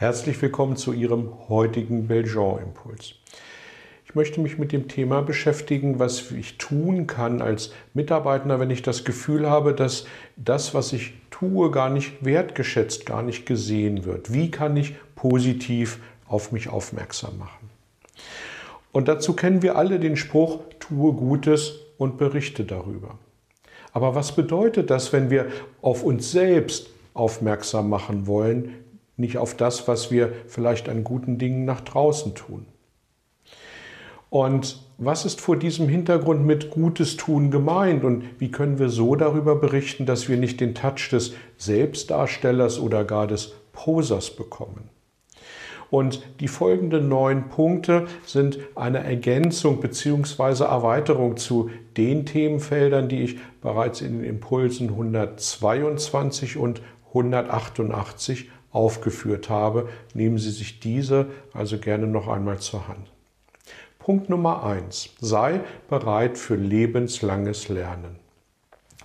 Herzlich willkommen zu Ihrem heutigen Belgian-Impuls. Ich möchte mich mit dem Thema beschäftigen, was ich tun kann als Mitarbeiter, wenn ich das Gefühl habe, dass das, was ich tue, gar nicht wertgeschätzt, gar nicht gesehen wird. Wie kann ich positiv auf mich aufmerksam machen? Und dazu kennen wir alle den Spruch, tue Gutes und berichte darüber. Aber was bedeutet das, wenn wir auf uns selbst aufmerksam machen wollen, nicht auf das, was wir vielleicht an guten Dingen nach draußen tun. Und was ist vor diesem Hintergrund mit Gutes tun gemeint und wie können wir so darüber berichten, dass wir nicht den Touch des Selbstdarstellers oder gar des Posers bekommen? Und die folgenden neun Punkte sind eine Ergänzung bzw. Erweiterung zu den Themenfeldern, die ich bereits in den Impulsen 122 und 188 aufgeführt habe, nehmen Sie sich diese also gerne noch einmal zur Hand. Punkt Nummer eins: Sei bereit für lebenslanges Lernen.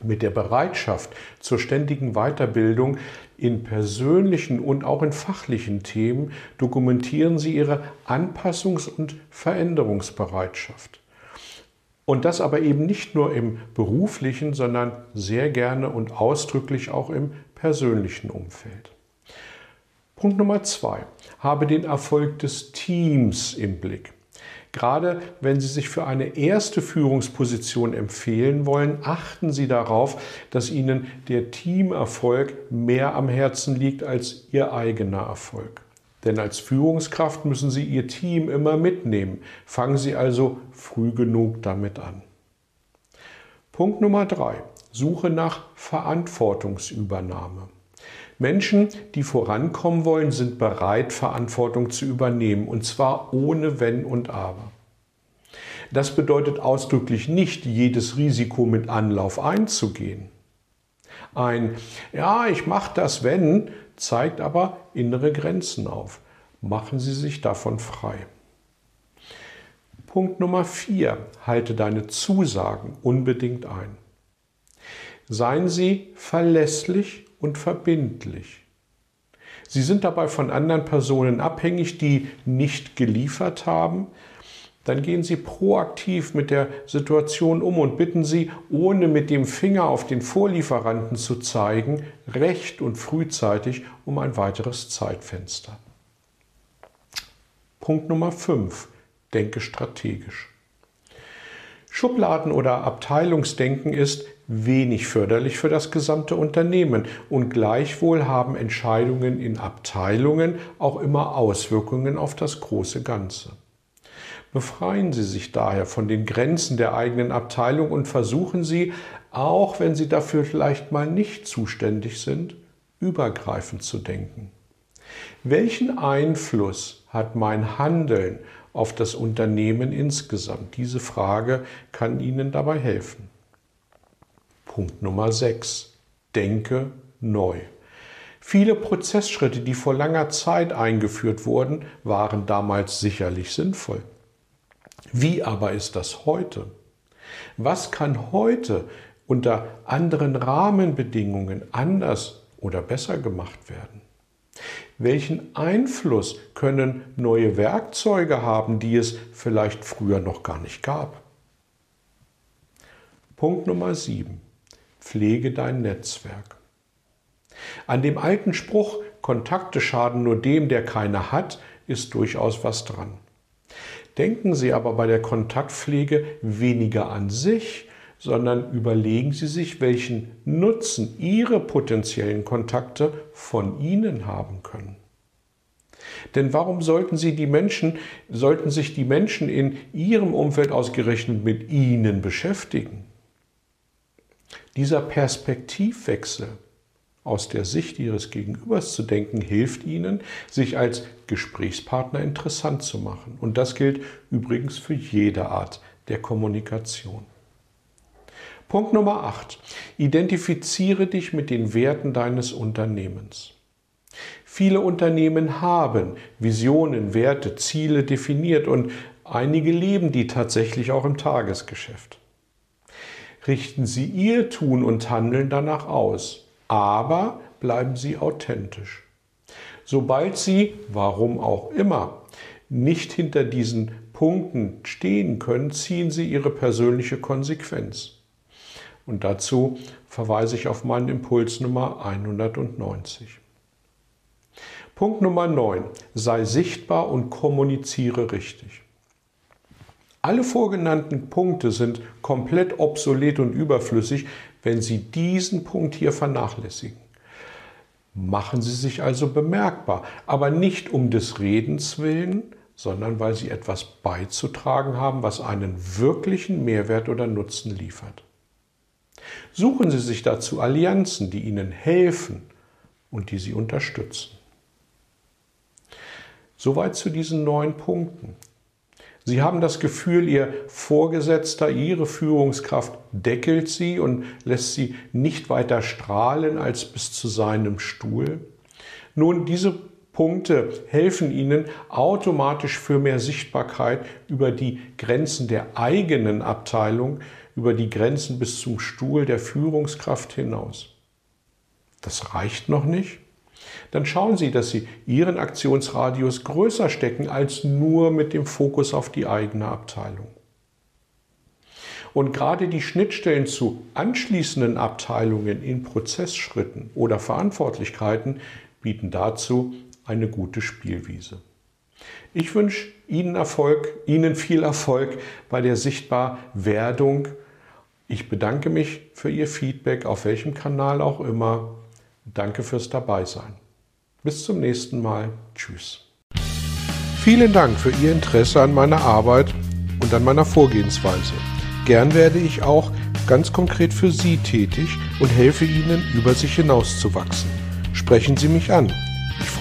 Mit der Bereitschaft zur ständigen Weiterbildung in persönlichen und auch in fachlichen Themen dokumentieren Sie Ihre Anpassungs- und Veränderungsbereitschaft. Und das aber eben nicht nur im beruflichen, sondern sehr gerne und ausdrücklich auch im persönlichen Umfeld. Punkt Nummer zwei. Habe den Erfolg des Teams im Blick. Gerade wenn Sie sich für eine erste Führungsposition empfehlen wollen, achten Sie darauf, dass Ihnen der Teamerfolg mehr am Herzen liegt als Ihr eigener Erfolg. Denn als Führungskraft müssen Sie Ihr Team immer mitnehmen. Fangen Sie also früh genug damit an. Punkt Nummer drei. Suche nach Verantwortungsübernahme. Menschen, die vorankommen wollen, sind bereit, Verantwortung zu übernehmen, und zwar ohne Wenn und Aber. Das bedeutet ausdrücklich nicht, jedes Risiko mit Anlauf einzugehen. Ein Ja, ich mache das, wenn, zeigt aber innere Grenzen auf. Machen Sie sich davon frei. Punkt Nummer vier: Halte deine Zusagen unbedingt ein. Seien Sie verlässlich und verbindlich. Sie sind dabei von anderen Personen abhängig, die nicht geliefert haben. Dann gehen Sie proaktiv mit der Situation um und bitten Sie, ohne mit dem Finger auf den Vorlieferanten zu zeigen, recht und frühzeitig um ein weiteres Zeitfenster. Punkt Nummer 5. Denke strategisch. Schubladen- oder Abteilungsdenken ist wenig förderlich für das gesamte Unternehmen und gleichwohl haben Entscheidungen in Abteilungen auch immer Auswirkungen auf das große Ganze. Befreien Sie sich daher von den Grenzen der eigenen Abteilung und versuchen Sie, auch wenn Sie dafür vielleicht mal nicht zuständig sind, übergreifend zu denken. Welchen Einfluss hat mein Handeln auf das Unternehmen insgesamt? Diese Frage kann Ihnen dabei helfen. Punkt Nummer 6. Denke neu. Viele Prozessschritte, die vor langer Zeit eingeführt wurden, waren damals sicherlich sinnvoll. Wie aber ist das heute? Was kann heute unter anderen Rahmenbedingungen anders oder besser gemacht werden? Welchen Einfluss können neue Werkzeuge haben, die es vielleicht früher noch gar nicht gab? Punkt Nummer 7. Pflege dein Netzwerk. An dem alten Spruch, Kontakte schaden nur dem, der keine hat, ist durchaus was dran. Denken Sie aber bei der Kontaktpflege weniger an sich, sondern überlegen Sie sich, welchen Nutzen Ihre potenziellen Kontakte von Ihnen haben können. Denn warum sollten Sie die Menschen, sollten sich die Menschen in Ihrem Umfeld ausgerechnet mit Ihnen beschäftigen? Dieser Perspektivwechsel aus der Sicht Ihres Gegenübers zu denken, hilft Ihnen, sich als Gesprächspartner interessant zu machen. Und das gilt übrigens für jede Art der Kommunikation. Punkt Nummer 8. Identifiziere dich mit den Werten deines Unternehmens. Viele Unternehmen haben Visionen, Werte, Ziele definiert und einige leben die tatsächlich auch im Tagesgeschäft. Richten Sie Ihr Tun und Handeln danach aus aber bleiben Sie authentisch. Sobald Sie, warum auch immer, nicht hinter diesen Punkten stehen können, ziehen Sie Ihre persönliche Konsequenz. Und dazu verweise ich auf meinen Impuls Nummer 190. Punkt Nummer 9. Sei sichtbar und kommuniziere richtig. Alle vorgenannten Punkte sind komplett obsolet und überflüssig, wenn Sie diesen Punkt hier vernachlässigen. Machen Sie sich also bemerkbar, aber nicht um des Redens willen, sondern weil Sie etwas beizutragen haben, was einen wirklichen Mehrwert oder Nutzen liefert. Suchen Sie sich dazu Allianzen, die Ihnen helfen und die Sie unterstützen. Soweit zu diesen neun Punkten. Sie haben das Gefühl, Ihr Vorgesetzter, Ihre Führungskraft deckelt Sie und lässt Sie nicht weiter strahlen als bis zu seinem Stuhl. Nun, diese Punkte helfen Ihnen automatisch für mehr Sichtbarkeit über die Grenzen der eigenen Abteilung, über die Grenzen bis zum Stuhl der Führungskraft hinaus. Das reicht noch nicht dann schauen Sie, dass Sie Ihren Aktionsradius größer stecken als nur mit dem Fokus auf die eigene Abteilung. Und gerade die Schnittstellen zu anschließenden Abteilungen in Prozessschritten oder Verantwortlichkeiten bieten dazu eine gute Spielwiese. Ich wünsche Ihnen Erfolg, Ihnen viel Erfolg bei der Sichtbarwerdung. Ich bedanke mich für Ihr Feedback, auf welchem Kanal auch immer. Danke fürs Dabeisein. Bis zum nächsten Mal. Tschüss. Vielen Dank für Ihr Interesse an meiner Arbeit und an meiner Vorgehensweise. Gern werde ich auch ganz konkret für Sie tätig und helfe Ihnen, über sich hinauszuwachsen. Sprechen Sie mich an.